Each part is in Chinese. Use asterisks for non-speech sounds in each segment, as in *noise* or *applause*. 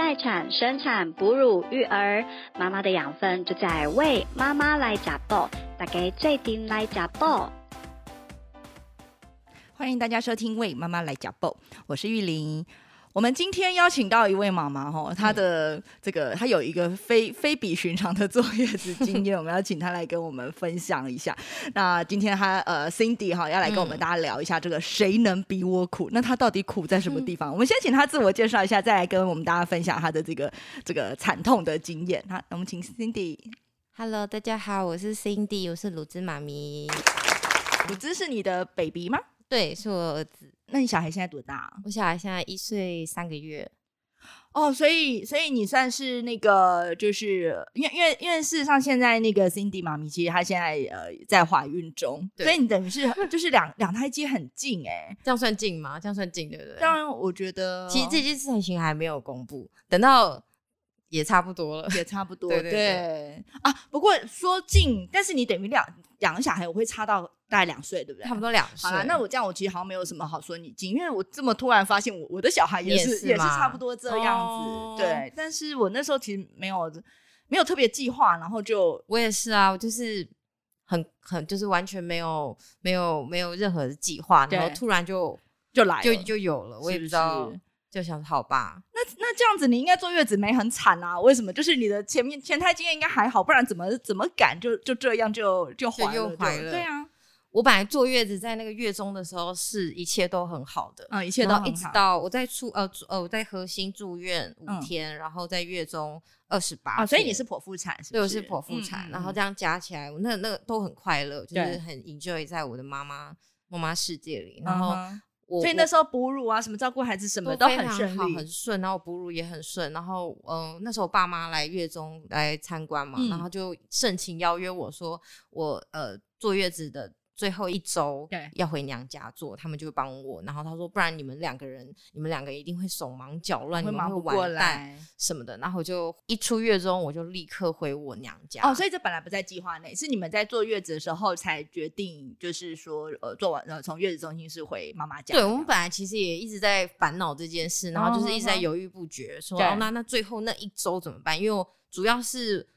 待产、生产、哺乳、育儿，妈妈的养分就在为妈妈来加爆，大家最顶来加爆。欢迎大家收听《为妈妈来加爆》，我是玉玲。我们今天邀请到一位妈妈哈，她的这个她有一个非非比寻常的坐月子经验，我们要请她来跟我们分享一下。那今天她呃 Cindy 哈要来跟我们大家聊一下这个谁能比我苦？那她到底苦在什么地方？我们先请她自我介绍一下，再来跟我们大家分享她的这个这个惨痛的经验。好，我们请 Cindy。Hello，大家好，我是 Cindy，我是鲁兹妈咪。鲁兹是你的 baby 吗？对，是我儿子。那你小孩现在多大啊？我小孩现在一岁三个月。哦，所以所以你算是那个，就是因为因为因为事实上现在那个 Cindy 妈咪其实她现在呃在怀孕中，所以你等于是就是两两胎接很近哎、这样算近吗？这样算近对不对？当然我觉得其实这件事情还没有公布，等到也差不多了。也差不 *laughs* 多，对对对啊。不过说近，但是你等于两两个小孩，我会差到大概两岁，对不对？差不多两岁好。了，那我这样我其实好像没有什么好说你近，因为我这么突然发现我我的小孩也也是也是差不多这样子，哦对。但是我那时候其实没有没有特别计划，然后就我也是啊，我就是很很就是完全没有没有没有任何的计划，然后突然就就来了就就有了，我也不不知道是，就想好吧，那那这样子，你应该坐月子没很惨啊？为什么？就是你的前面前胎经验应该还好，不然怎么怎么敢就就这样就就怀了又怀了对啊，我本来坐月子在那个月中的时候是一切都很好的，嗯，一切都一。直到我在出呃住呃我在核心住院五嗯天，然后在月中二十八啊，所以你是剖腹产，是不对，我是是剖腹产，然后这样加起来，我那那个都很快乐，就是很 enjoy 在我的妈妈妈妈世界里。嗯然后哼我所以那时候哺乳啊，什么照顾孩子什么都都很好，顺利，很顺，然后哺乳也很顺。然后嗯、呃那时候我爸妈来月中来参观嘛，嗯然后就盛情邀约我说，我呃坐月子的。最后一周对要回娘家做，他们就会帮我。然后他说，不然你们两个人，你们两个一定会手忙脚乱，你们会会忙不过完蛋来。什么的。然后我就一出月中，我就立刻回我娘家。哦，所以这本来不在计划内，是你们在坐月子的时候才决定，就是说，呃，做完呃从月子中心是回妈妈家。对我们本来其实也一直在烦恼这件事，然后就是一直在犹豫不决，说哦，那那最后那一周怎么办？因为我主要是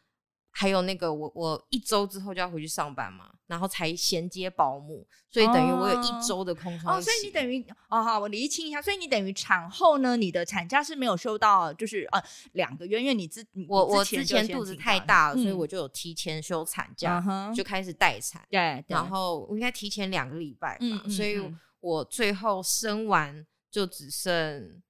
还有那个我我一周之后就要回去上班嘛，然后才衔接保姆，所以等于我有哦一周的空窗哦，所以你等于哦好，我厘清一下，所以你等于产后呢，你的产假是没有休到，就是呃两个月，因为你之我我之之前肚子太大了，所以嗯。我就有提前休产假，就开始待产，对，对。然后我应该提前两个礼拜吧，嗯嗯所以嗯。我最后生完就只剩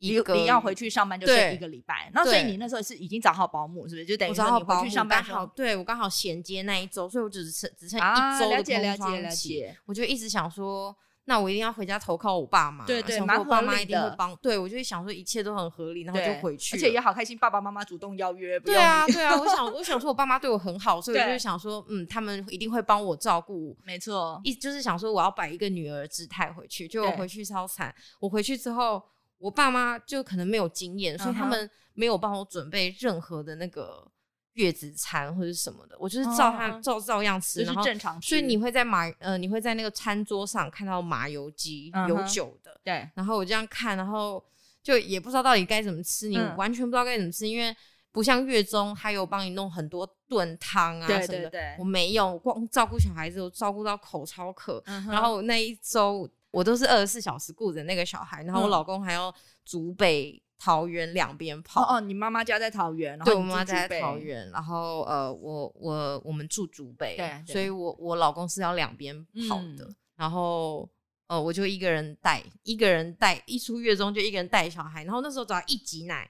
一个你你要回去上班就剩对一个礼拜，那所以你那时候是已经找好保姆，是不是？就等于说你回去找好保姆上班好对我刚好衔接那一周，所以我只剩只剩啊，一周的了解了空窗解了期。解，我就一直想说，那我一定要回家投靠我爸妈，对对我爸妈一定会帮。对我就会想说一切都很合理，然后就回去，而且也好开心，爸爸妈妈主动邀约，对啊，对啊，我想 *laughs* 我想说我爸妈对我很好，所以我对就想说，嗯，他们一定会帮我照顾。没错，一就是想说我要摆一个女儿姿态回去，就我回去超惨。我回去之后，我爸妈就可能没有经验，所以他们没有帮我准备任何的那个月子餐或者什么的，我就是照他、哦照照样吃，就是正常吃，所以你会在麻呃你会在那个餐桌上看到麻油鸡、有酒的，对然后我这样看，然后就也不知道到底该怎么吃，你嗯。完全不知道该怎么吃，因为不像月中还有帮你弄很多炖汤啊什么的，我没有，光照顾小孩子，我照顾到口超渴，嗯然后那一周我都是二十四小时顾着那个小孩，然后我嗯老公还要竹北、桃园两边跑。哦哦，你妈妈家在桃园，然后对，我你妈妈在桃，园，然后呃，我我我们住竹北，对对所以我我老公是要两边跑的，嗯然后呃，我就一个人带，一个人带，一出月中就一个人带小孩，然后那时候只要一挤奶，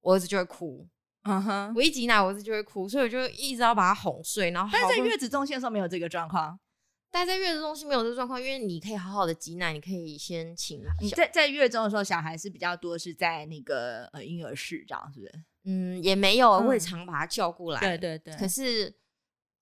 我儿子就会哭，嗯哼。我一挤奶我儿子就会哭，所以我就一直要把他哄睡，然后但是在月子中心的时候没有这个状况，但在月子中心没有这个状况，因为你可以好好的挤奶，你可以先请你在在月中的时候，小孩是比较多是在那个呃婴儿室，这样是不是？嗯也没有，我也嗯常把他叫过来，对对对。可是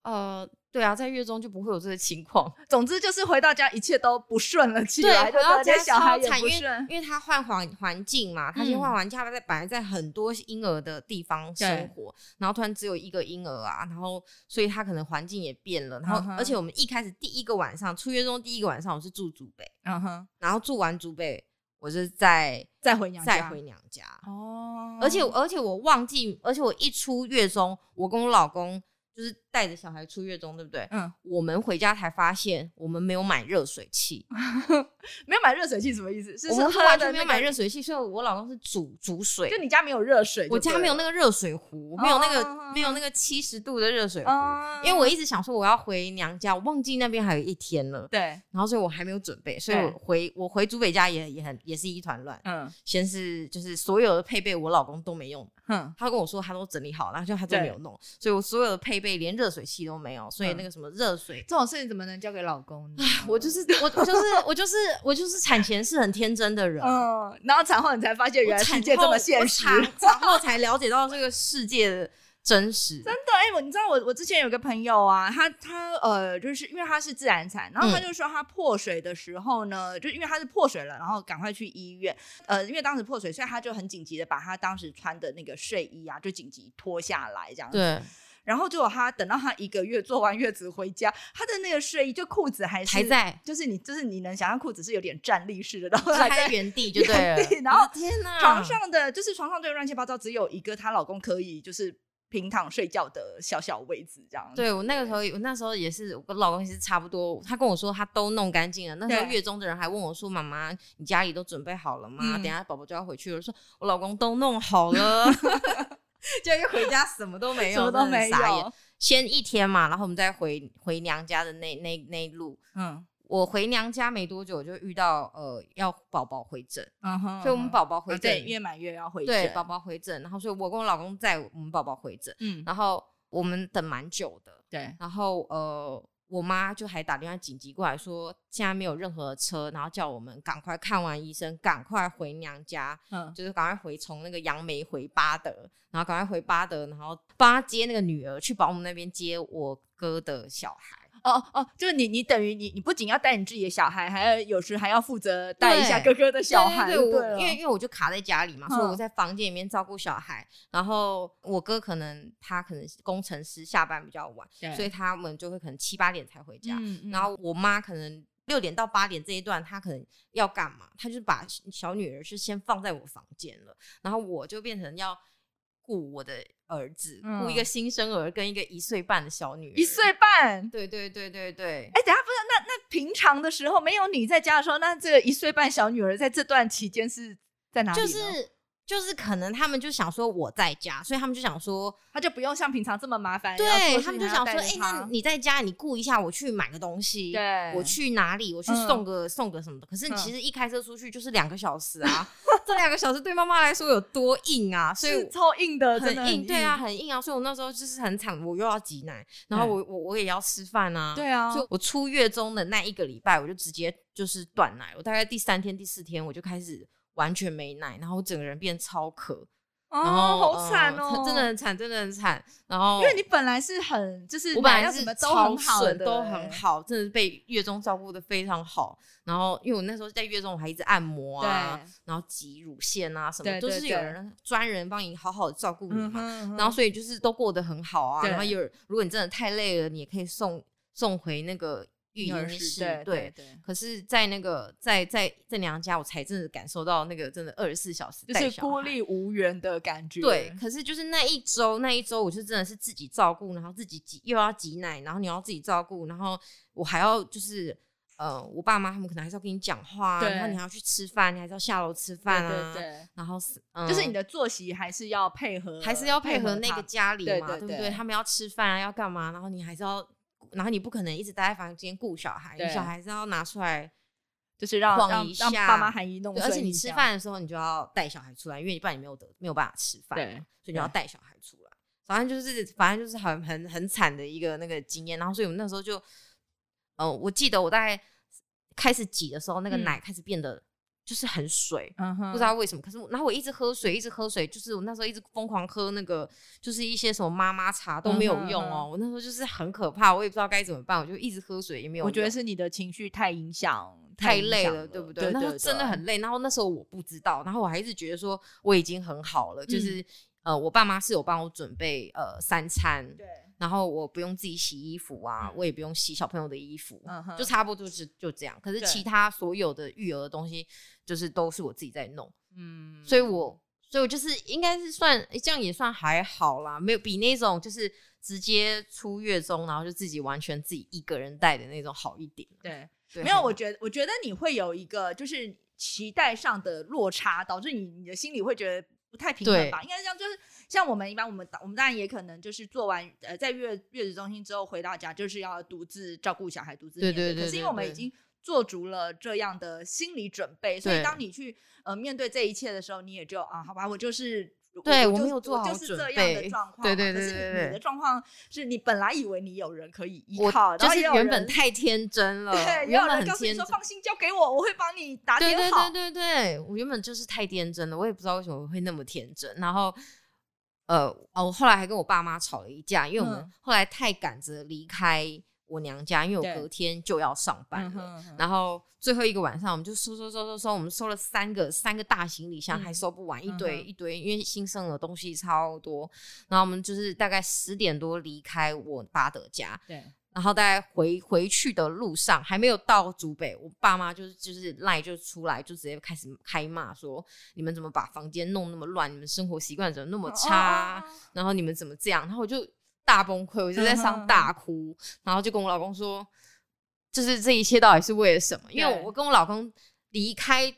呃，对啊，在月中就不会有这个情况。*laughs* 总之就是回到家一切都不顺了起对，来，回到家小孩也不顺。因为他换环环境嘛，他先嗯换完家，他在本来在很多婴儿的地方生活，然后突然只有一个婴儿啊，然后所以他可能环境也变了，然后、而且我们一开始第一个晚上出月中第一个晚上我是住祖北，嗯哼，然后住完祖北，我是在再回娘家，再回娘家。哦。而且而且我忘记，而且我一出月中，我跟我老公就是带着小孩出月中，对不对？嗯，我们回家才发现，我们没有买热水器，*laughs* 没有买热水器什么意思？是我们喝是完全没有买热水器，所以我老公是煮煮水就。你家没有热水我，家没有那个热水壶，没有那个、哦没有那个七十度的热水壶，哦，因为我一直想说我要回娘家，我忘记那边还有一天了，对，然后所以我还没有准备，所以我回我回祖北家也也很也是一团乱。嗯先是就是所有的配备我老公都没用，哼，他跟我说他都整理好，然后就他都没有弄，所以我所有的配备连热水器都没有，所以嗯那个什么热水，这种事情怎么能交给老公呢？我就是我我就是我就是我就是产前是很天真的人。嗯，然后产后你才发现原来世界这么现实。我产 *laughs* 产后才了解到这个世界的真实。真的，哎、我你知道我我之前有个朋友啊，他他呃，就是因为他是自然产，然后他嗯就说他破水的时候呢，就因为他是破水了，然后赶快去医院，呃，因为当时破水，所以他就很紧急的把他当时穿的那个睡衣啊，就紧急脱下来这样子。对，然后结果他等到他一个月做完月子回家，他的那个睡衣就裤子还是还，在，就是你就是你能想象裤子是有点站立式的，然后就是还在原地就对了。然后天哪，床上的就是床上对乱七八糟，只有一个她老公可以就是平躺睡觉的小小位置这样。对我那个时候，我那时候也是，我跟老公也是差不多。他跟我说他都弄干净了。那时候月中的人还问我说：“妈妈，你家里都准备好了吗？嗯等下宝宝就要回去了。”我说：“我老公都弄好了。” *laughs* *laughs* *laughs* 就一回家什么都没有，什么都没有。先一天嘛，然后我们再回回娘家的那那那一路。嗯。我回娘家没多久，就遇到呃要宝宝回诊，嗯哼所以我们宝宝回啊诊，对月满月要回诊。对宝宝回诊，然后所以我跟我老公载我们宝宝回诊，嗯。然后我们等蛮久的，对。然后呃，我妈就还打电话紧急过来说，现在没有任何车，然后叫我们赶快看完医生，赶快回娘家，嗯就是赶快回从那个杨梅回巴德，然后赶快回巴德，然后帮他接那个女儿去保姆那边接我哥的小孩。哦哦，就是你你等于你你不仅要带你自己的小孩，还要有时还要负责带一下哥哥的小孩，对因为因为我就卡在家里嘛，所以嗯我在房间里面照顾小孩，然后我哥可能他可能工程师下班比较晚，所以他们就会可能七八点才回家，嗯嗯然后我妈可能六点到八点这一段，她可能要干嘛？她就把小女儿是先放在我房间了，然后我就变成要顾我的儿子，顾、嗯一个新生儿跟一个一岁半的小女儿。一岁半。对对对对对。哎，等下不是那那平常的时候没有你在家的时候，那这个一岁半小女儿在这段期间是在哪里呢？就是就是可能他们就想说我在家，所以他们就想说，他就不用像平常这么麻烦，对事他们就想说，哎、那你在家，你顾一下，我去买个东西，对我去哪里，我去嗯送个、送个什么的。可是嗯其实一开车出去就是两个小时啊，*laughs* 这两个小时对妈妈来说有多硬啊，所以超硬的，很硬，对啊，，很硬啊。所以我那时候就是很惨，我又要挤奶，然后我我我也要吃饭啊，对啊，所以我出月中的那一个礼拜，我就直接就是断奶。我大概第三天、第四天，我就开始完全没奶，然后我整个人变超渴，哦，好惨呃哦，真的。很惨，真的很惨。然后因为你本来是很就是我本来是什么都超很好，的，都很。好，真的是被月中照顾的非常好。然后因为我那时候在月中，我还一直按摩啊，然后挤乳腺啊什么，都是有人专人帮你好好的照顾你嘛。哼然后所以就是都过得很好啊。然后有如果你真的太累了，你也可以送送回那个育婴室，对对对，可是，在那个在在在娘家，我才真的感受到那个真的二十四小时就是孤立无援的感觉。对，可是就是那一周，那一周我就真的是自己照顾，然后自己挤又要挤奶，然后你要自己照顾，然后我还要就是呃，我爸妈他们可能还是要跟你讲话啊，然后你还要去吃饭，你还是要下楼吃饭啊，对对对，然后是、嗯、就是你的作息还是要配合，还是要配合那个家里嘛，对对对不对？他们要吃饭啊，要干嘛？然后你还是要，然后你不可能一直待在房间顾小孩，你小孩是要拿出来。就是让晃让让爸妈含饴弄，孙，而且你吃，饭的时候，你就要带小孩出来，因为你不然你没有得没有办法吃饭，对所以你要带小孩出来。反正就是，反正就是很很很惨的一个那个经验。然后，所以我们那时候就，呃，我记得我大概开始挤的时候，那个嗯奶开始变得就是很水，嗯哼，不知道为什么。可是，然后我一直喝水，一直喝水，就是我那时候一直疯狂喝那个，就是一些什么妈妈茶都没有用哦。我那时候就是很可怕，我也不知道该怎么办，我就一直喝水也没有用。我觉得是你的情绪太影响，太累了，对不对？那时候对真的很累。然后那时候我不知道，然后我还一直觉得说我已经很好了，嗯就是呃，我爸妈是有帮我准备呃三餐，对，然后我不用自己洗衣服啊，我也不用洗小朋友的衣服，就差不多就是就这样。可是其他所有的育儿的东西，就是都是我自己在弄，嗯，所以我所以我就是应该是算诶这样也算还好啦，没有比那种就是直接出月中，然后就自己完全自己一个人带的那种好一点。对，对，没有，我觉得我觉得你会有一个就是期待上的落差，导致你你的心里会觉得不太平衡吧？应该是这样，就是像我们一般，我们我们当然也可能就是做完呃在月月子中心之后回到家，就是要独自照顾小孩，独自面对对对可是因为我们已经做足了这样的心理准备，所以当你去呃面对这一切的时候，你也就啊，好吧，我就是。对我没有做好就是这准样的备状况对。对对可是你对对对的状况是你本来以为你有人可以依靠，然就是后也有人原本太天真了，对，也有原本人告诉你说很天真。放心交给我，我会帮你打对对点好。对对对，我原本就是太天真了，我也不知道为什么会那么天真。然后，呃，哦，我后来还跟我爸妈吵了一架，因为我们嗯后来太赶着离开我娘家，因为我隔天就要上班了。嗯哼嗯哼然后最后一个晚上，我们就收收收收收，我们收了三个三个大行李箱，嗯还收不完，一堆一堆，因为新生的东西超多。然后我们就是大概十点多离开我爸的家，对，然后在回回去的路上，还没有到竹北，我爸妈就是就是赖就出来，就直接开始开骂说：你们怎么把房间弄那么乱？你们生活习惯怎么那么差？然后你们怎么这样？然后我就大崩溃，我就在上大哭，然后就跟我老公说，就是这一切到底是为了什么？因为我跟我老公离开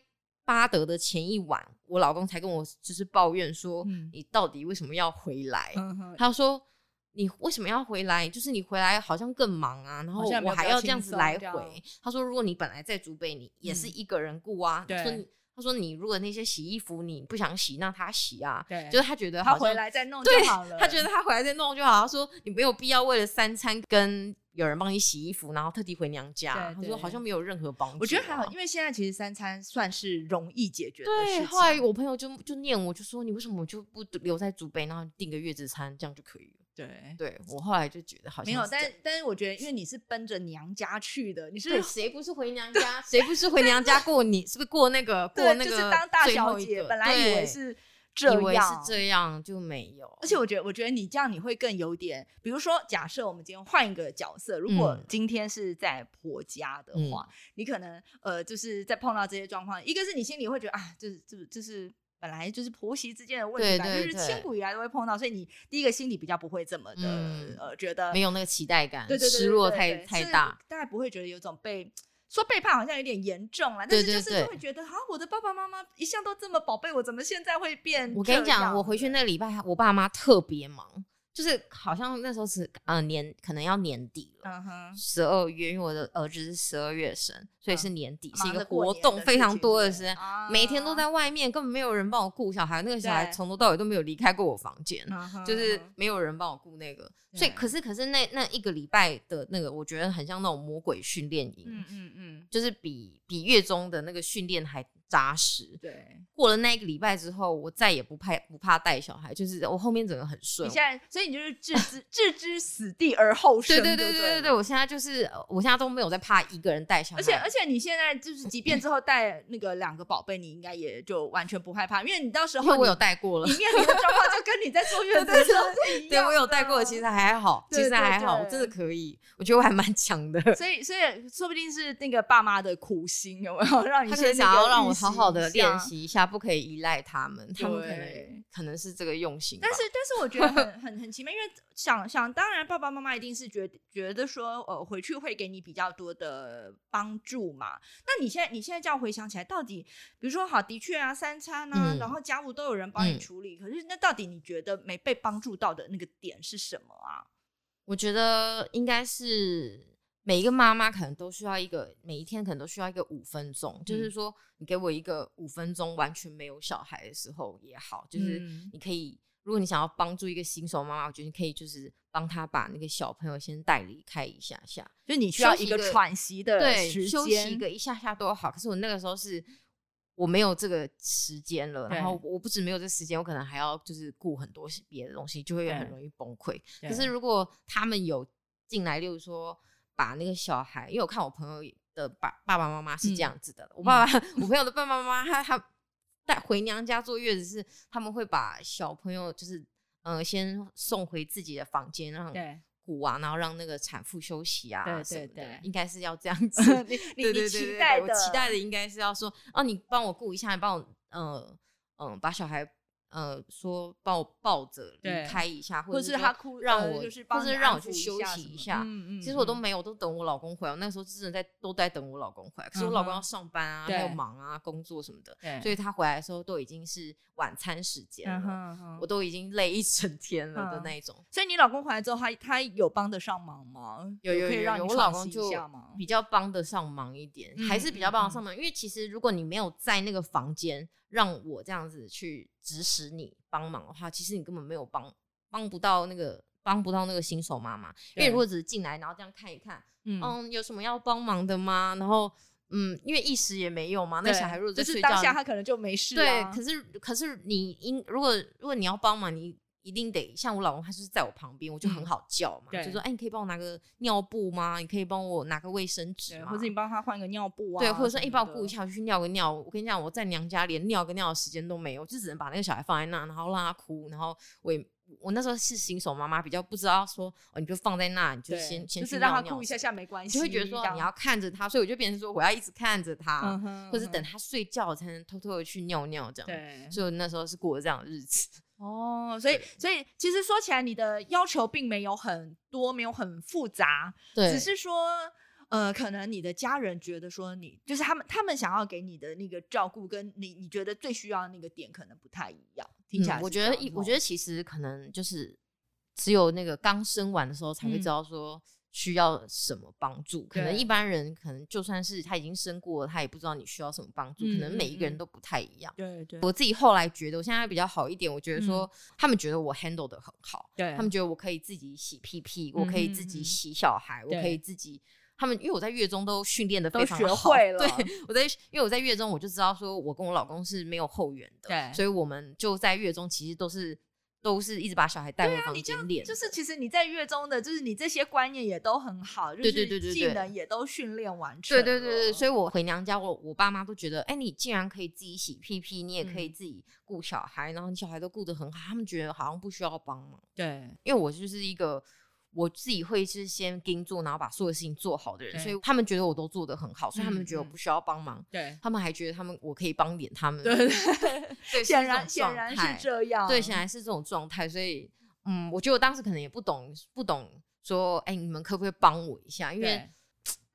巴德的前一晚，我老公才跟我就是抱怨说，嗯你到底为什么要回来？他说。你为什么要回来？就是你回来好像更忙啊，然后我还要这样子来回。他说，如果你本来在祖北，你也是嗯一个人顾啊。他说对你，他说你如果那些洗衣服你不想洗，那他洗啊。对就是他觉得他回来再弄就好了。他觉得他回来再弄就好。他说你没有必要为了三餐跟有人帮你洗衣服，然后特地回娘家。他说好像没有任何帮助啊、我觉得还好，因为现在其实三餐算是容易解决的事对，后来我朋友就就念我，就说你为什么就不留在祖北，然后订个月子餐，这样就可以了。对，对我后来就觉得好像没有，但是但是我觉得，因为你是奔着娘家去的，你是，谁不是回娘家？谁不是回娘家过你？是不是过那个过，那个就是当大小姐，本来以为是这以为是，这样，就没有。而且我觉得，我觉得你这样你会更有点，比如说，假设我们今天换一个角色，如果嗯今天是在婆家的话，你可能呃，就是在碰到这些状况，一个是你心里会觉得啊，就是就是就是本来就是婆媳之间的问题吧，就是千古以来都会碰到，所以你第一个心里比较不会这么的、嗯呃，觉得没有那个期待感，对对对对失落太太大。大概不会觉得有种被。说背叛好像有点严重了，但是就是会觉得，啊，我的爸爸妈妈一向都这么宝贝我，怎么现在会变？我跟你讲，我回去那礼拜，我爸妈特别忙，就是好像那时候是呃年可能要年底了，十二月，因为我的儿子是十二月生，所以是嗯年底，是一个活动非常多的时间，啊每天都在外面，根本没有人帮我顾小孩，那个小孩从头到尾都没有离开过我房间。就是没有人帮我顾那个，所以可是可是那那一个礼拜的那个，我觉得很像那种魔鬼训练营，嗯嗯嗯，就是比比月中的那个训练还扎实。对。过了那一个礼拜之后，我再也不怕不怕带小孩，就是我后面整个很顺你。现在，所以你就是置之置之死地而后生，对对对对对对对，我现在就是呃我现在都没有在怕一个人带小孩，而且而且你现在就是，即便之后带那个两个宝贝，你应该也就完全不害怕，因为你到时候我有带过了你，面临的状况就跟你在坐月子的时候是一样对我有带过，其实还好，其实还好，我真的可以，我觉得我还蛮强的。所以所以说不定是那个爸妈的苦心有没有 *laughs* 让你先想要让我好好的练。习一下，不可以依赖他们，他们可对能可能是这个用心。但是，但是我觉得很 *laughs* 很很奇妙，因为想想当然，爸爸妈妈一定是觉觉得说，呃，回去会给你比较多的帮助嘛。那你现在你现在这样回想起来，到底比如说好，的确啊，三餐啊，嗯然后家务都有人帮你嗯处理，可是那到底你觉得没被帮助到的那个点是什么啊？我觉得应该是每一个妈妈可能都需要一个，每一天可能都需要一个五分钟，就是嗯。说你给我一个五分钟完全没有小孩的时候也好，就是嗯。你可以，如果你想要帮助一个新手妈妈，我觉得你可以就是帮她把那个小朋友先带离开一下下，就你需要一个喘息的对，时休息一，个一下下都好。可是我那个时候是我没有这个时间了，然后我不止没有这时间，我可能还要就是顾很多别的东西，就会很容易崩溃。可是如果他们有进来，例如说把那个小孩，因为我看我朋友的爸爸爸妈妈是这样子的，我爸爸我朋友的爸爸妈妈他他带回娘家坐月子是他们会把小朋友就是呃先送回自己的房间，让对。鼓啊，然后让那个产妇休息啊，对对对应该是要这样 *laughs* 子。你你期待的，期待的应该是要说，哦，你帮我顾一下，你帮我，呃嗯、把小孩呃说帮我抱着离开一下，或或者是他哭呃让我，就是或者让我去休息一下。嗯嗯其实我都嗯没有，都等我老公回来。我那时候真的在都在等我老公回来，可是我老公要上班啊，还有忙啊，工作什么的，对所以他回来的时候都已经是晚餐时间嗯了，我都已经累一整天了的嗯那种。所以你老公回来之后，他他有帮得上忙吗？有有有我老公就？比较帮得上忙一点，嗯还是比较嗯帮得上忙。因为其实如果你没有在那个房间让我这样子去指使你帮忙的话，其实你根本没有帮帮不到那个帮不到那个新手妈妈。因为如果只是进来然后这样看一看，嗯嗯，有什么要帮忙的吗？然后嗯，因为一时也没有嘛，那小孩如果在就是，当下他可能就没事对，啊可是可是你应如果如果你要帮忙，你一定得像我老公，他就是在我旁边，我就很嗯好叫嘛，对就说哎，你可以帮我拿个尿布吗？你可以帮我拿个卫生纸，吗？或者你帮他换个尿布啊，对，或者说哎，帮我顾一，下，我去尿个尿。我跟你讲，我在娘家连尿个尿的时间都没有，就只能把那个小孩放在那，然后让他哭，然后我也我那时候是新手妈妈，比较不知道说哦，你就放在那，你就对先先就是让他哭一下下没关系，就会觉得说你要看着他，所以我就变成说我要一直看着他，嗯哼或者是等嗯他睡觉才能偷偷的去尿尿这样。对，所以我那时候是过的这样的日子。哦，所以所以其实说起来，你的要求并没有很多，没有很复杂，对只是说。呃，可能你的家人觉得说你就是他们，他们想要给你的那个照顾，跟你你觉得最需要的那个点可能不太一样。听起来嗯我觉得一，我觉得得其实可能就是只有那个刚生完的时候才会嗯知道说需要什么帮助。可能一般人可能就算是他已经生过了，他也不知道你需要什么帮助。可能每一个人都不太一样。对对我自己后来觉得，我现在比较好一点。我觉得说，他们觉得我 handle 的很好，嗯对他们觉得我可以自己洗屁屁，我可以自己洗小孩，我可以自己。他们因为我在月中都训练的非常好会了对，我在因为我在月中我就知道说我跟我老公是没有后援的，对所以我们就在月中其实都是都是一直把小孩带回房间练的，就是其实你在月中的，就是你这些观念也都很好，就是对对对对技能也都训练完成对了。对对对，所以我回娘家，我我爸妈都觉得，哎、你竟然可以自己洗屁屁，你也可以嗯自己顾小孩，然后你小孩都顾得很好，他们觉得好像不需要帮忙。对因为我就是一个我自己会是先盯住，然后把所有事情做好的人，所以他们觉得我都做得很好，所以他嗯们觉得我嗯。不需要帮忙。对。他们还觉得他们我可以帮点他们，对对，对，*laughs* 显然显然是这样。对，显然是这种状态，所以嗯，我觉得我当时可能也不懂，不懂说，哎、你们可不可以帮我一下？因为对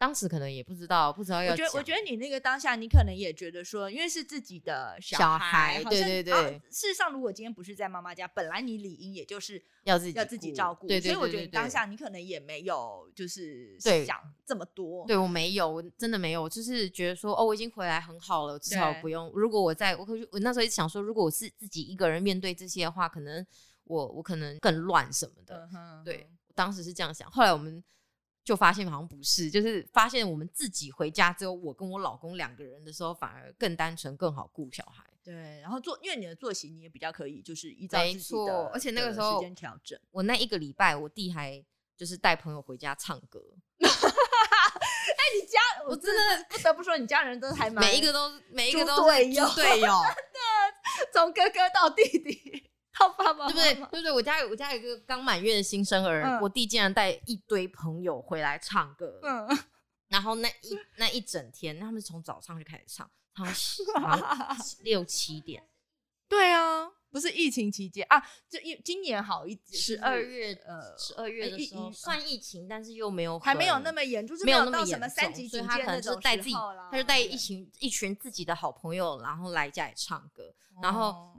当时可能也不知道，不知道要我觉得，我觉得你那个当下，你可能也觉得说，因为是自己的小小孩，对对对啊事实上，如果今天不是在妈妈家，本来你理应也就是要自己要自己照顾，对对所以我觉得当下你可能也没有就是对想这么多。对我没有，我真的没有，就是觉得说，哦，我已经回来很好了，至少不用。如果我在，我可我那时候一直想说，如果我是自己一个人面对这些的话，可能我我可能更乱什么的。对，当时是这样想，后来我们就发现好像不是，就是发现我们自己回家只有我跟我老公两个人的时候，反而更单纯，更好顾小孩。对，然后做，因为你的作息你也比较可以，就是依照没自己的错而且那个的时候时间调整。我那一个礼拜，我弟还就是带朋友回家唱歌，*laughs* 哎，你家我我真的不得不说，你家人都还蛮每一个都每一个都是队友猪队友。*laughs* 从哥哥到弟弟到爸爸对不对？对不对？我家有我家有一个刚满月的新生儿，嗯我弟竟然带一堆朋友回来唱歌，嗯，*laughs* 然后那一那一整天，他们从早上就开始唱，唱到好像 *laughs* 六七点。对啊，不是疫情期间啊，就一今年好一点，十二月呃十二月的时候算疫情，但是又没有还没有那么严，就是没有有那么严到什么三重，级警所以他可能戒那种就是带自己他就带一群一群自己的好朋友，然后来家里唱歌，然后哦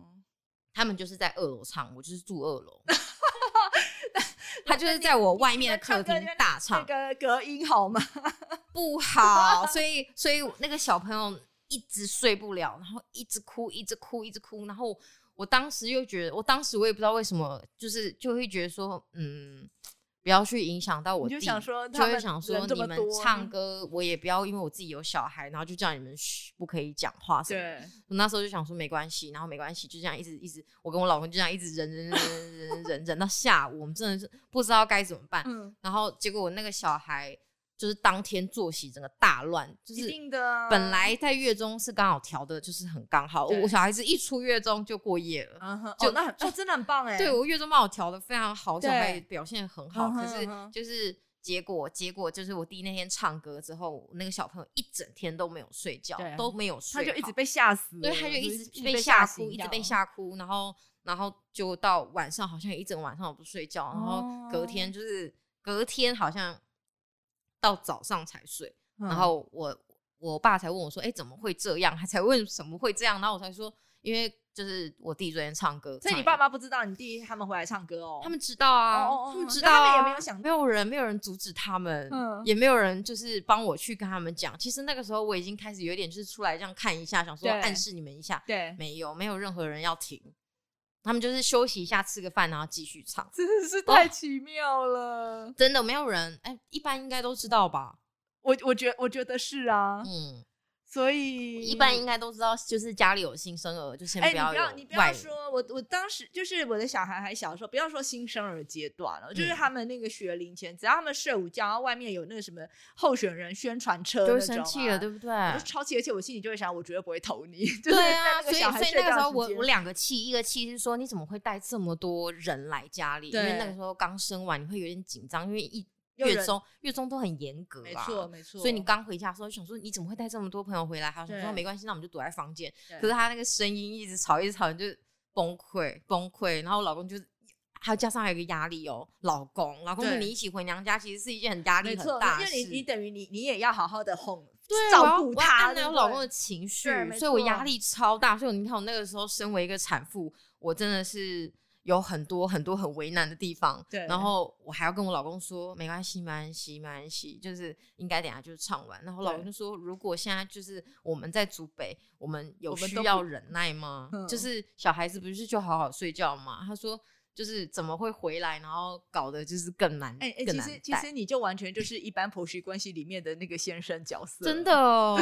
他们就是在二楼唱，我就是住二楼。*laughs* 他就是在我外面的客厅大唱，那个隔音好吗？*laughs* 不好，所 *laughs* 以所以那个小朋友一直睡不了，然后一直哭，一直哭，一直哭，然后我当时又觉得，我当时我也不知道为什么，就是就会觉得说，嗯，不要去影响到我弟，就想说就会想说你们唱歌，我也不要因为我自己有小孩，然后就叫你们嘘，不可以讲话什么。对，我那时候就想说没关系，然后没关系，就这样一直一直，我跟我老公就这样一直忍忍忍忍忍忍忍到下午，我们真的是不知道该怎么办。嗯，然后结果我那个小孩就是当天作息整个大乱，就是。本来在月中是刚好调的，就是很刚好，我小孩子一出月中就过夜了。就哦，那很哦，真的很棒 *laughs* 哎。对我月中帮我调的非常好，小孩表现很好，可是就是结果结果就是我弟那天唱歌之后，那个小朋友一整天都没有睡觉对，都没有睡好，他就一直被吓死，对，他就一直被吓吓哭，一直被。吓哭，然后然后就到晚上好像一整晚上都不睡觉，然后隔天就是隔天好像到早上才睡，嗯然后我我爸才问我说：“哎、怎么会这样？”他才问怎么会这样，然后我才说：“因为就是我弟昨天唱歌，所以你爸妈不知道你弟他们回来唱歌哦，他们知道啊，哦哦哦他们知道他们也没有想没有人，没有人阻止他们，嗯也没有人就是帮我去跟他们讲。其实那个时候我已经开始有点就是出来这样看一下，想说暗示你们一下，对，没有，没有任何人要停，他们就是休息一下，吃个饭，然后继续唱。真的是太奇妙了。真的没有人，哎、一般应该都知道吧？我我觉我觉得是啊，嗯，所以一般应该都知道，就是家里有新生儿，就先哎、不要有你不要，你不。要说，我我当时就是我的小孩还小的时候，不要说新生儿阶段了，就是嗯他们那个学龄前，只要他们睡午觉，然后外面有那个什么候选人宣传车，就生气了，对不不对？我就超气，而且我心里就会想，我绝对不会投你。*laughs* 对啊，所以所以那个时候我我两个气，一个气是说你怎么会带这么多人来家里？因为那个时候刚生完，你会有点紧张，因为一月中月中都很严格啊，没错没错，所以你刚回家的时候就想说你怎么会带这么多朋友回来？他说对没关系，那我们就躲在房间。可是他那个声音一直吵，一直吵，你就崩溃崩溃。然后我老公就是。还有加上还有一个压力哦，老公，老公跟你一起回娘家，其实是一件很压力，很大的因为你你。等于你你也要好好的哄 *laughs* 对，照顾他，按照我老公的情绪所以我压力超大。所以你看，我那个时候身为一个产妇，我真的是有很多很多很为难的地方。对然后我还要跟我老公说，没关系，没关系，没关系，就是应该等下就是唱完。然后我老公就说，如果现在就是我们在祖北，我们有需要忍耐吗？嗯就是小孩子不是就好好睡觉吗？他说。就是怎么会回来，然后搞得就是更难，哎其实其实你就完全就是一般婆媳关系里面的那个先生角色，*laughs* 真的哦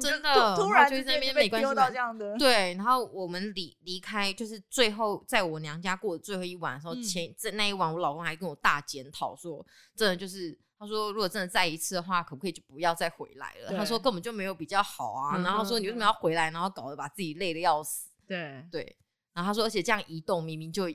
真的，突突然后就那边没关系就被丢到这样的，对，然后我们离离开，就是最后在我娘家过的最后一晚的时候，嗯前这那一晚，我老公还跟我大检讨说，真的就是他说，如果真的再一次的话，可不可以就不要再回来了？他说根本就没有比较好啊，嗯然后说嗯你为什么要回来，然后搞得把自己累得要死？对。对，然后他说，而且这样移动明明就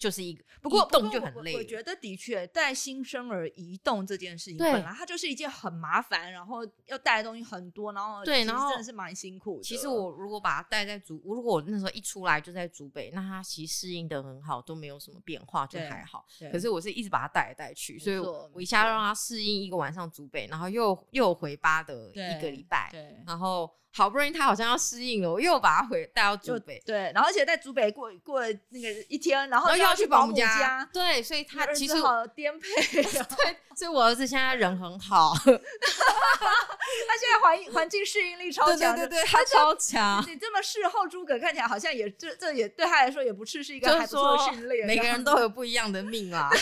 就是一个不过移动就很累，我觉得的确，带新生儿移动这件事情本来它就是一件很麻烦，然后要带的东西很多，然后对然后真的是蛮辛苦的。其实我如果把它带在竹，如果我那时候一出来就在竹北，那他其实适应的很好，都没有什么变化，就还好。可是我是一直把他带来带去，所以我一下让他适应一个晚上竹北，然后又又回巴的一个礼拜，对然后好不容易他好像要适应了，我又把他回带到祖北，对，然后而且在祖北过过了那个一天，然后又要去保姆家，对，所以他儿其实子好颠沛哦，*laughs* 对，所以我儿子现在人很好，*laughs* 他现在环环境适应力超强。对对对，他超强。你这么事后诸葛看起来好像也这这也对他来说也不是是一个就是还不错训练，每个人都有不一样的命啦。*laughs*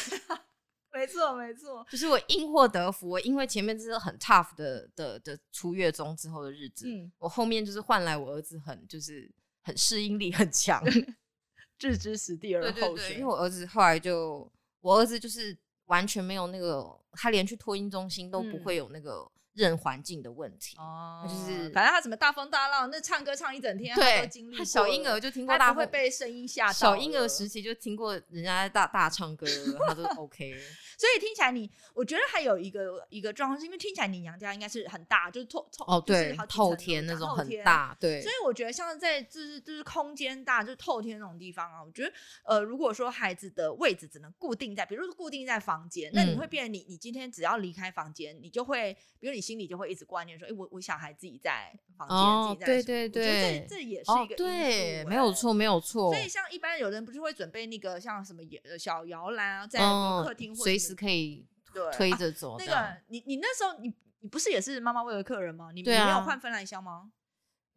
没错没错，就是我因祸得福，我因为前面这是很 tough 的的的出月中之后的日子，嗯，我后面就是换来我儿子很就是很适应力很强，*laughs* 置之死地而对对对，后生，因为。我儿子后来就我儿子就是完全没有那个，他连去托婴中心都不嗯会有那个认环境的问题。哦就是反正他什么大风大浪，那唱歌唱一整天，他都对经历，他小婴儿就听过大他不会被声音吓到。小婴儿时，期就听过人家在大大唱歌，他都 *laughs* OK。所以听起来你，我觉得还有一个一个状况，是因为听起来你娘家应该是很大，就是透透哦，对好，透天那种很大，对所以我觉得像在就是就是空间大，就是透天那种地方啊，我觉得呃，如果说孩子的位置只能固定在，比如说固定在房间，那你嗯会变成你你今天只要离开房间，你就会，比如你心里就会一直挂念说，哎、我我小孩自己在房间，哦自己在对对对这这也是哦一个因，对，没有错，没有错。所以像一般有人不是会准备那个像什么小摇篮啊，在嗯客厅或者随时可以对推啊着走。那个你你那时候你你不是也是妈妈为了客人吗？你你没有换芬兰香吗？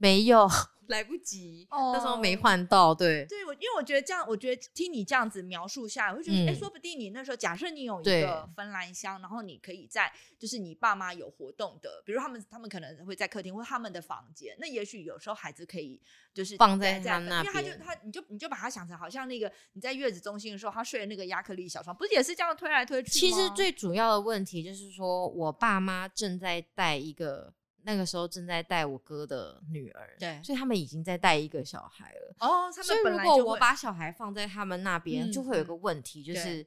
没有。*laughs* 来不及，那时候没哦换到。对。对，我因为我觉得这样，我觉得听你这样子描述下来，我就觉得，哎、嗯说不定你那时候假设你有一个芬兰箱，然后你可以在就是你爸妈有活动的，比如他们他们可能会在客厅或他们的房间，那也许有时候孩子可以就是放在在他那因为他就他你就你就把他想成好像那个你在月子中心的时候，他睡的那个亚克力小床，不是也是这样推来推去其实最主要的问题就是说，我爸妈正在带一个，那个时候正在带我哥的女儿，对所以他们已经在带一个小孩了。哦，他所以如果我把小孩放在他们那边，嗯就会有嗯个问题，就是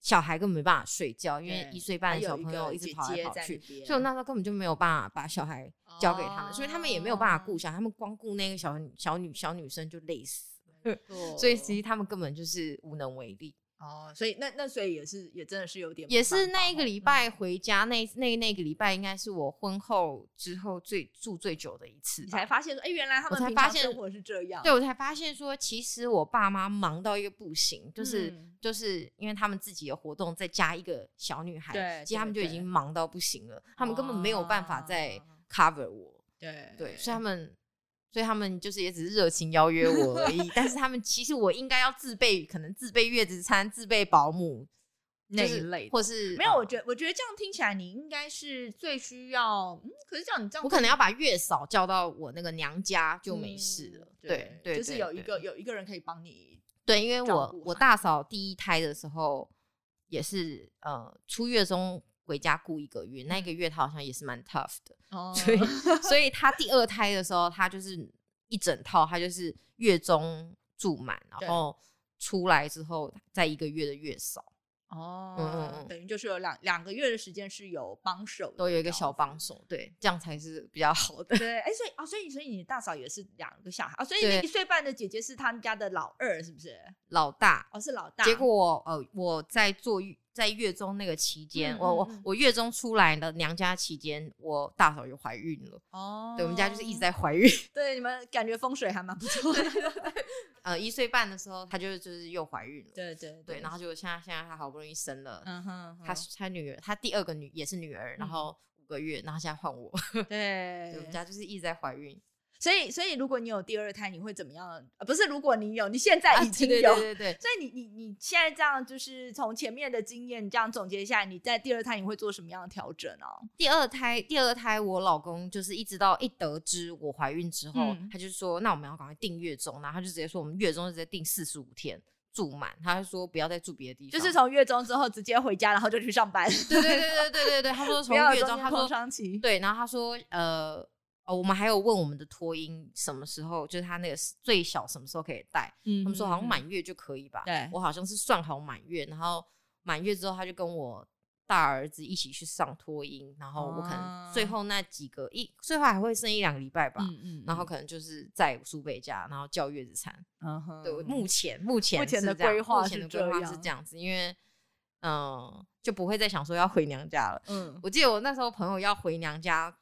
小孩根本没办法睡觉，因为一岁半的小朋友一直跑来跑去，边所以我那时候根本就没有办法把小孩交给他们，所以他们也没有办法顾哦小孩，他们光顾那个小小女小女生就累死了。*laughs* 所以其实他们根本就是无能为力。哦，所以那那所以也是也真的是有点也是那一个哦礼拜回家，那那那个礼拜应该是我婚后之后最住最久的一次你。才发现说，哎，原来他们才发现生活是这样，对，我才发现说，其实我爸妈忙到一个不行，就是、嗯就是因为他们自己的活动，再加一个小女孩，对其实他们就已经忙到不行了，他们根本没有办法再哦 cover 我，对对，所以他们。所以他们就是也只是热情邀约我而已，但是他们其实我应该要自备，可能自备月子餐、自备保姆就是那一类或是。没有，呃我觉得我觉得这样听起来你应该是最需要，嗯，可是这样你这样我可能要把月嫂叫到我那个娘家就没事了。嗯对对，就是有一个。有一个人可以帮你，对，因为我我大嫂第一胎的时候也是呃出月中回家顾一个月，那一个月他好像也是蛮 tough 的，*laughs* 哦所以 *laughs* 所以他第二胎的时候，他就是一整套，他就是月中住满，然后出来之后再一个月的月嫂，哦，嗯嗯等于就是有两两个月的时间是有帮手，都有一个小。帮手，对，这样才是比较好的。对，哎，所以哦，所以所以你大嫂也是两个小孩啊，所以对那一岁半的姐姐是他们家的老二，是不是？老大，哦，是老大。结果我呃我在坐月在月中那个期间，嗯我我我月中出来的娘家期间，我大嫂就怀孕了。哦，*laughs* *laughs* *laughs* 对，我们家就是一直在怀孕。对你们感觉风水还蛮不错的。呃，一岁半的时候，她就就是又怀孕了。对对对，然后就现在现在她好不容易生了，嗯哼，她她女儿，她第二个女也是女儿，然嗯后五个月，然后现在换我。对对，我们家就是一直在怀孕。所以，所以如果你有第二胎，你会怎么样？呃、不是，如果你有，你现在啊已经有，对对对所以你你你现在这样，就是从前面的经验这样总结一下来，你在第二胎你会做什么样的调整呢、第二胎，第二胎，我老公就是一直到一得知我怀孕之后，嗯他就说，那我们要赶快订月中，然后他就直接说，我们月中就直接订四十五天住满，他就说不要再住别的地方，就是从月中之后直接回家，然后就去上班，对对对对对对对，他说不从月中，中他说。对，然后他说呃。哦，我们还有问我们的托婴什么时候，就是他那个最小什么时候可以带？嗯他们说好像满月就可以吧。对我好像是算好满月，然后满月之后他就跟我大儿子一起去上托婴，然后我可能最哦后那几个一最后还会剩一两个礼拜吧，嗯嗯然后可能就是在苏北家，然后叫月子餐。嗯哼对，目前目前目前的规划目前的是规划是这样子，因为嗯就不会再想说要回娘家了。嗯我记得我那时候朋友要回娘家，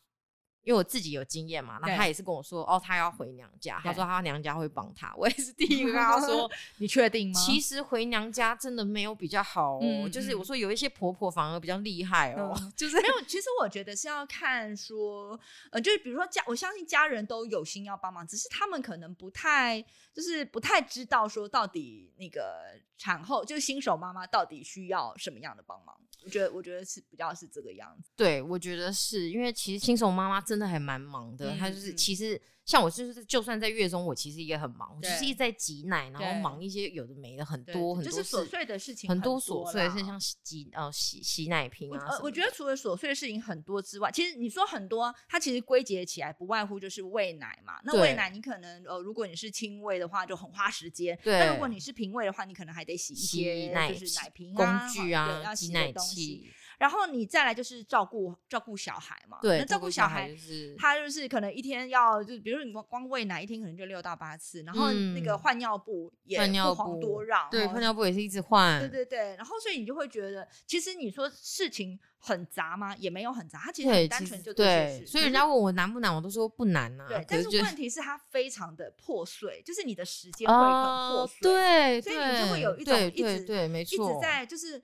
因为我自己有经验嘛，然后他也是跟我说，哦，他要回娘家，他说他娘家会帮他。我也是第一个跟他 *laughs* 说，你确定吗？其实回娘家真的没有比较好哦，嗯就是嗯我说有一些婆婆反而比较厉害哦，嗯就是没有，其实我觉得是要看说，呃，就是比如说家，我相信家人都有心要帮忙，只是他们可能不太，就是不太知道说到底那个产后就是新手妈妈到底需要什么样的帮忙。我觉得，我觉得是比较是这个样子。对，我觉得是因为其实新手妈妈真的还蛮忙的，嗯她就是嗯其实像我就是就算在月中，我其实也很忙，我就是一直在挤奶，然后忙一些有的没的，很多很多就是琐碎的事情很多多琐碎，的事情像洗挤呃洗洗奶瓶啊我觉得除了琐碎的事情很多之外，其实你说很多，它其实归结起来不外乎就是喂奶嘛。那喂奶你可能呃，如果你是亲喂的话，就很花时间。对那如果你是平喂的话，你可能还得洗一洗些奶就是奶瓶工啊、具啊，要挤奶洗的东西。器，然后你再来就是照顾照顾小孩嘛。对，那照顾小小孩就。是他就是可能一天要，就比如说你光光喂奶，一天可能就六到八次，然后那个嗯换尿布也不遑布多让，对，哦换尿布也是一直换，对对对，然后所以你就会觉得，其实你说事情很杂吗？也没有很杂，它其实，很单纯就这些事。对，所以人家问我难不难，我都说不难呐。对，但是问题是它非常的破碎，就是你的时间会很破哦，碎，对，所以你就会有一种对一直对对，没一直，在就是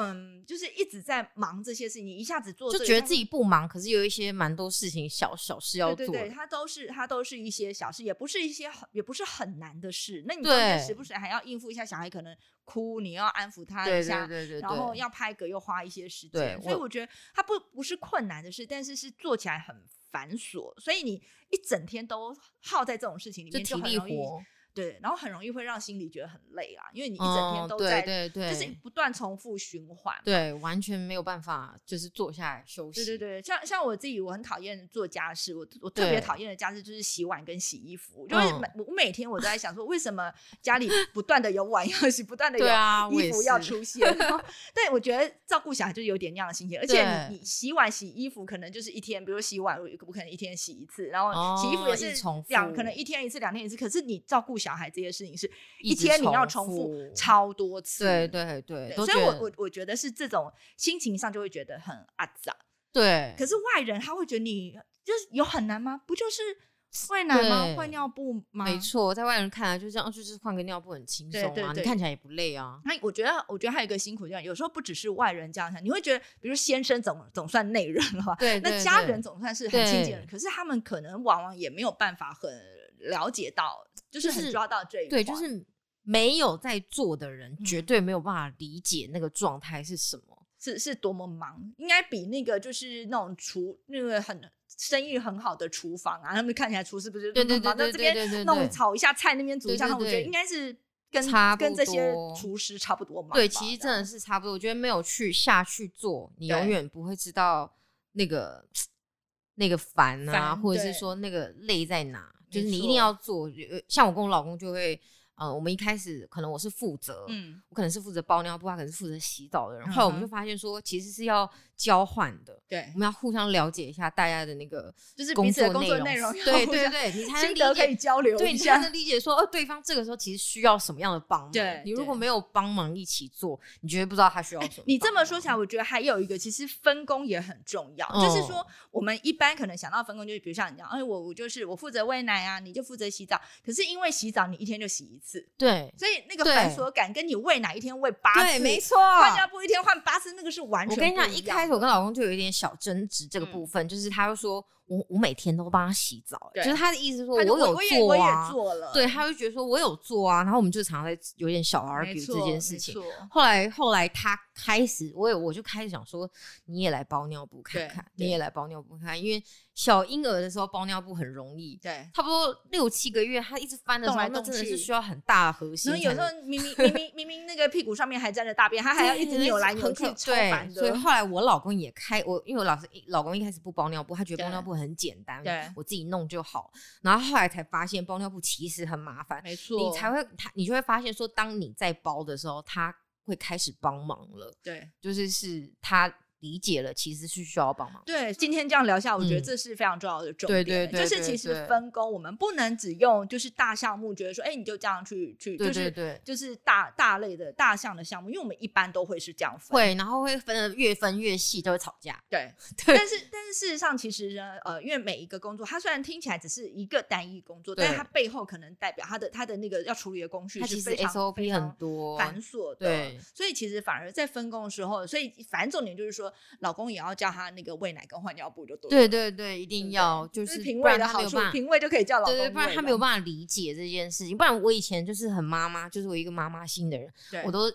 嗯，就是一直在忙这些事情，你一下子做就觉得自己不忙，可是有一些蛮多事情小小事要做。对对对，它都是它都是一些小事，也不是一些很也不是很难的事。那你中间对时不时还要应付一下小孩可能哭，你要安抚他一下对，对对，然后要拍嗝又花一些时对间，所以我我觉得它不不是困难的事，但是是做起来很繁琐，所以你一整天都耗在这种事情里面，就体力很容易活，对，然后很容易会让心里觉得很累啊，因为你一整天都在，对对，就是不断重复循环。对，完全没有办法，就是坐下来休息。对对对，像像我自己，我很讨厌做家事，我我特别讨厌的家事就是洗碗跟洗衣服，就是嗯每、我每天我都在想说，为什么家里不断的有碗要洗，不断的有衣服要出现。*laughs* 对，我觉得照顾小孩就有点那样的心情，而且你你洗碗洗衣服可能就是一天，比如洗碗我不可能一天洗一次，然后洗衣服哦也是两复可能一天一次两天一次，可是你照顾小孩这些事情是一天你要重重复复超多次，对对对，所以我我我觉得是这种心情上就会觉得很阿杂。对，可是外人他会觉得你就是有很难吗？不就是喂奶吗？换尿布吗？没。错，在外人看来就这样，就是换个尿布很轻松啊，对对对你看起来也不累啊。那我觉得，我觉得还有一个辛苦地方，有时候不只是外人这样想，你会觉得，比如先生总总算内人了吧，对，对那家人总算是很亲近的可是他们可能往往也没有办法很了解到，就是很抓到这一对，就是没有在做的人，绝嗯对没有办法理解那个状态是什么。是是多么忙，应该比那个就是那种厨那个很生意很好的厨房啊，他们看起来厨师不是对对对那这边对对对对弄炒一下菜，那边煮一下，那我觉得应该是跟差跟这些厨师差不多嘛。对，其实真的是差不多。我觉得没有去下去做，你永远不会知道那个 *tsk* 那个烦啊，或者是说那个累在哪。就是你一定要做，呃像我跟我老公就会，呃，我们一开始可能我是负责，嗯，我可能是负责包尿布，他可能是负责洗澡的人。后来我们就发现说，其实是要交换的，对我，们要互相了解一下大家的那个就是工彼此的工作内容对对对，你 *laughs* 才能理解。交流对，你才能。理解说，哦，对方这个时候其实需要什么样的帮忙。对你如果没有帮忙一起做，你绝对不知道他需要什么。你这么说起来，，我觉得还有一个，其实分工也很重要。就是说哦，我们一般可能想到分工，就是比如像你讲，哎，我我就是我负责喂奶啊，你就负责洗澡。可是因为洗澡你一天就洗一次，对所以那个对繁琐感跟你喂奶一天喂八次，对，没错。换尿布一天换八次，那个是完全我跟你讲，不一开始我跟老公就有一点小争执这个嗯部分，就是他就说我我每天都帮他洗澡，对就是他的意思是说我也我也做了，对，他就觉得说我有做啊，然后我们就常常在有点小没 argue 这件事情。后来后来他开始，我也我就开始想说，你也来包尿布看看，你也来包尿布看看，因为小婴儿的时候包尿布很容易，对。差不多六七个月，他一直翻的时候，动来动那真的是需要很大的核心才能。然后有时候明明明明明明那个屁股上面还沾着大便，他还要一直扭来扭去超对。所以后来我老公也开我，因为我老是老公一开始不包尿布，他觉得包尿布很简单，对我自己弄就好。然后后来才发现包尿布其实很麻烦，没错，你才会他你就会发现说，当你在包的时候，他会开始帮忙了，对。就是是他理解了，其实是需要帮忙。对，今天这样聊下，我觉得嗯这是非常重要的重对点。对对对就是其实分工，我们不能只用就是大项目，觉得说，哎，你就这样去去，对就是对对。就是大大类的大项的项目，因为我们一般都会是这样分。会，然后会分的越分越细，就会吵架。对，对但是但是事实上，其实呢，呃，因为每一个工作，它虽然听起来只是一个单一工作，但是它背后可能代表它的它的那个要处理的工序它其实是非常 SOP 很多，繁琐的，对，所以其实反而在分工的时候，所以反正重点就是说，老公也要叫他那个喂奶跟换尿布就对，对对对，一定要就是品味的好处品味就可以叫老公对对，不然他没有办法理解这件事情。不然我以前就是很妈妈，就是我一个妈妈心的人，我都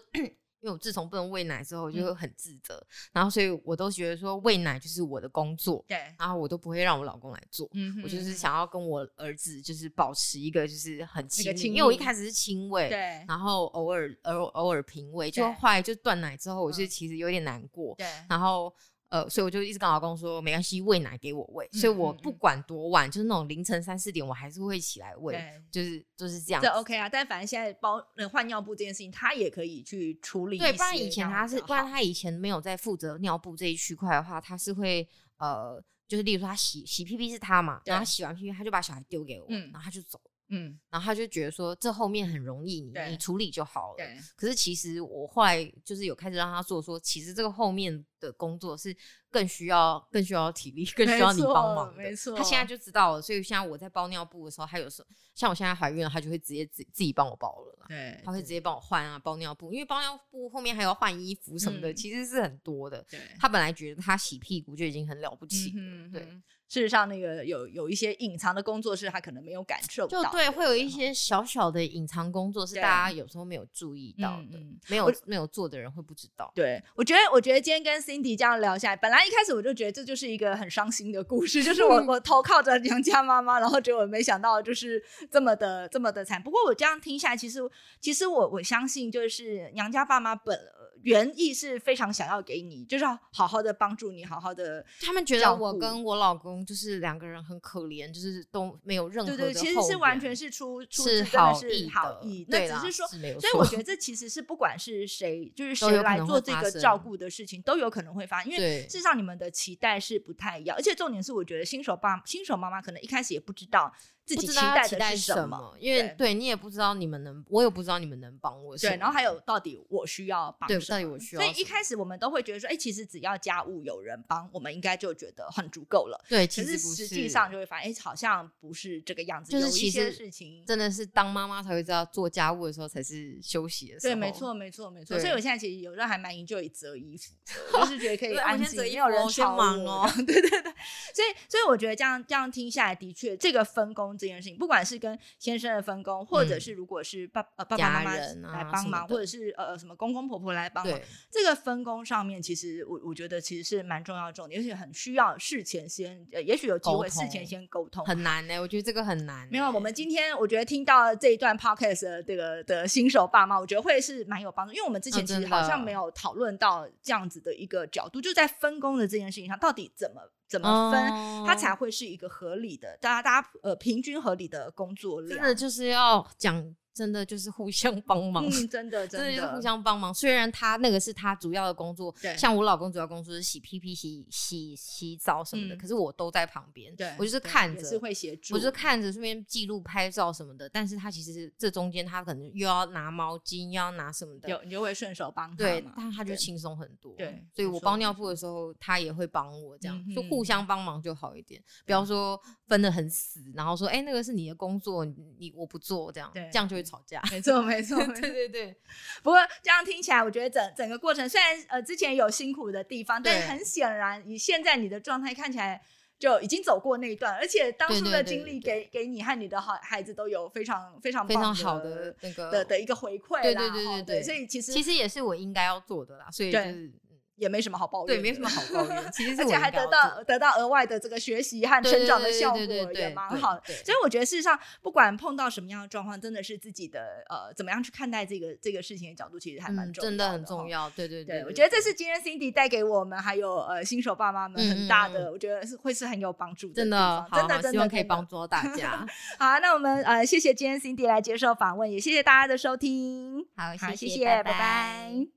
因为我自从不能喂奶之后，我就嗯。很自责，然后所以我都觉得说喂奶就是我的工作，对，然后我都不会让我老公来做。嗯。我就是想要跟我儿子就是保持一个就是很亲因为我一密开始是亲喂，对然后偶尔偶偶尔平喂，就对。后来就断奶之后，我就嗯。其实有点难过，对。然后呃，所以我就一直跟老公说，没关系，喂奶给我喂。所以我不管多晚，就是那种凌晨三四点，我还是会起来喂，就是就是这样这。OK 啊，但反正现在包呃换尿布这件事情，他也可以去处理。对，不然以前他是，不然他以前没有在负责尿布这一区块的话，他是会呃，就是例如说他洗洗屁屁是他嘛，然后他洗完屁屁他就把小孩丢给我，嗯然后他就走，嗯，然后他就觉得说这后面很容易，你对你处理就好了。可是其实我后来就是有开始让他做说，其实这个后面的工作是更需要更需要体力，更需要你帮忙的。没错他现在就知道了，所以现在我在包尿布的时候，他有时候像我现在怀孕了，他就会直接自自己帮我包了啦。对，他会直接帮我换啊，包尿布，因为包尿布后面还要换衣服什么的，嗯其实是很多的。对，他本来觉得他洗屁股就已经很了不起了，对嗯哼，事实上，那个有有一些隐藏的工作是他可能没有感受到对，会有一些小小的隐藏工作是大家有时候没有注意到的，没有没有做的人会不知道。对，我觉得，我觉得今天跟 Cindy 这样聊下来，本来一开始我就觉得这就是一个很伤心的故事，就是我 *laughs* 我投靠着娘家妈妈，然后结果没想到就是这么的这么的惨。不过我这样听下来，其实其实我我相信，就是娘家爸妈本原意是非常想要给你，就是要好好的帮助你，好好的他们觉得我跟我老公就是两个人很可怜，就是都没有任何对对，其实是完全是出出真的是好意那只是说，是所以我觉得这其实是不管是谁，就是谁来做这个照顾的事情，都有可能会发生，因为事实上你们的期待是不太一样，而且重点是我觉得新手爸新手妈妈可能一开始也不知道自己不知道要待期待的是什么，因为对对你也不知道你们能，我也不知道你们能帮我什么。对，然后还有到底我需要帮对什么到底我需要所以一开始我们都会觉得说，哎、其实只要家务有人帮，我们应该就觉得很足够了。对，可其实实际上就会发现，哎、好像不是这个样子。就是有一些其实事情，真的是当妈妈才会知道，做家务的时候才是休息的时候。对，没错，没错，没错。所以我现在其实有时候还蛮 enjoy 折衣服，我就是觉得可 *laughs* 以对安静，没有人吵忙哦我 *laughs* 对对对，所以所以我觉得这样这样听下来，的确这个分工这件事情，不管是跟先生的分工，或者嗯。是如果是爸呃爸爸家妈妈来帮忙，或者是呃什么公公婆婆来帮忙，对，这个分工上面，其实我我觉得其实是蛮重要的重点，而且很需要事前先，呃，也许有机沟会事前先沟通。很难呢、我觉得这个很难欸、没有，我们今天我觉得听到这一段 podcast 的这个的新手爸妈，我觉得会是蛮有帮助，因为我们之前哦其实好像没有讨论到这样子的一个角度，就在分工的这件事情上，到底怎么怎么分，它哦才会是一个合理的，大家大家呃平均合理的工作量。真的就是要讲，真的就是互相 *laughs* 帮忙。嗯，真的 *laughs* 真的互相帮忙。虽然他那个是他主要的工作对，像我老公主要工作是洗屁屁、洗洗洗澡什么的，嗯可是我都在旁边，对，我就是看着，是会协助，我就是看着顺便记录拍照什么的。但是他其实是这中间他可能又要拿毛巾，又要拿什么的，有你就会顺手帮他对，但他就轻松很多。对所以我包尿布的时候，他也会帮我，这样、嗯就互相帮忙就好一点，不要说分的很死，然后说哎、那个是你的工作，你你我不做这样，对这样就会吵架。没错没错，*laughs* 对对对，不过这样听起来，我觉得整整个过程虽然呃之前有辛苦的地方，但很显然以现在你的状态看起来就已经走过那一段，而且当初的经历给给你和你的好孩子都有非常非常非常棒好的那个的的一个回馈啦，对对对哈对对。所以其实其实也是我应该要做的啦，所以就对是也没什么好抱怨，对，没什么。好抱怨。其实 *laughs* 而且还得到得到额外的这个学习和成长的效果，也蛮好的。所以我觉得，事实上，不管碰到什么样的状况，真的是自己的呃，怎么样去看待这个这个事情的角度，其实还蛮嗯，重要真的很重要。对对对，对，我觉得这是今天 Cindy 带给我们还有呃新手爸妈们很大的，我觉得是会是很有帮助的真的真的真的可以帮助到大家。*laughs* 好啊，那我们呃谢谢今天 Cindy 来接受访问，也谢谢大家的收听。好，好，谢谢，拜拜拜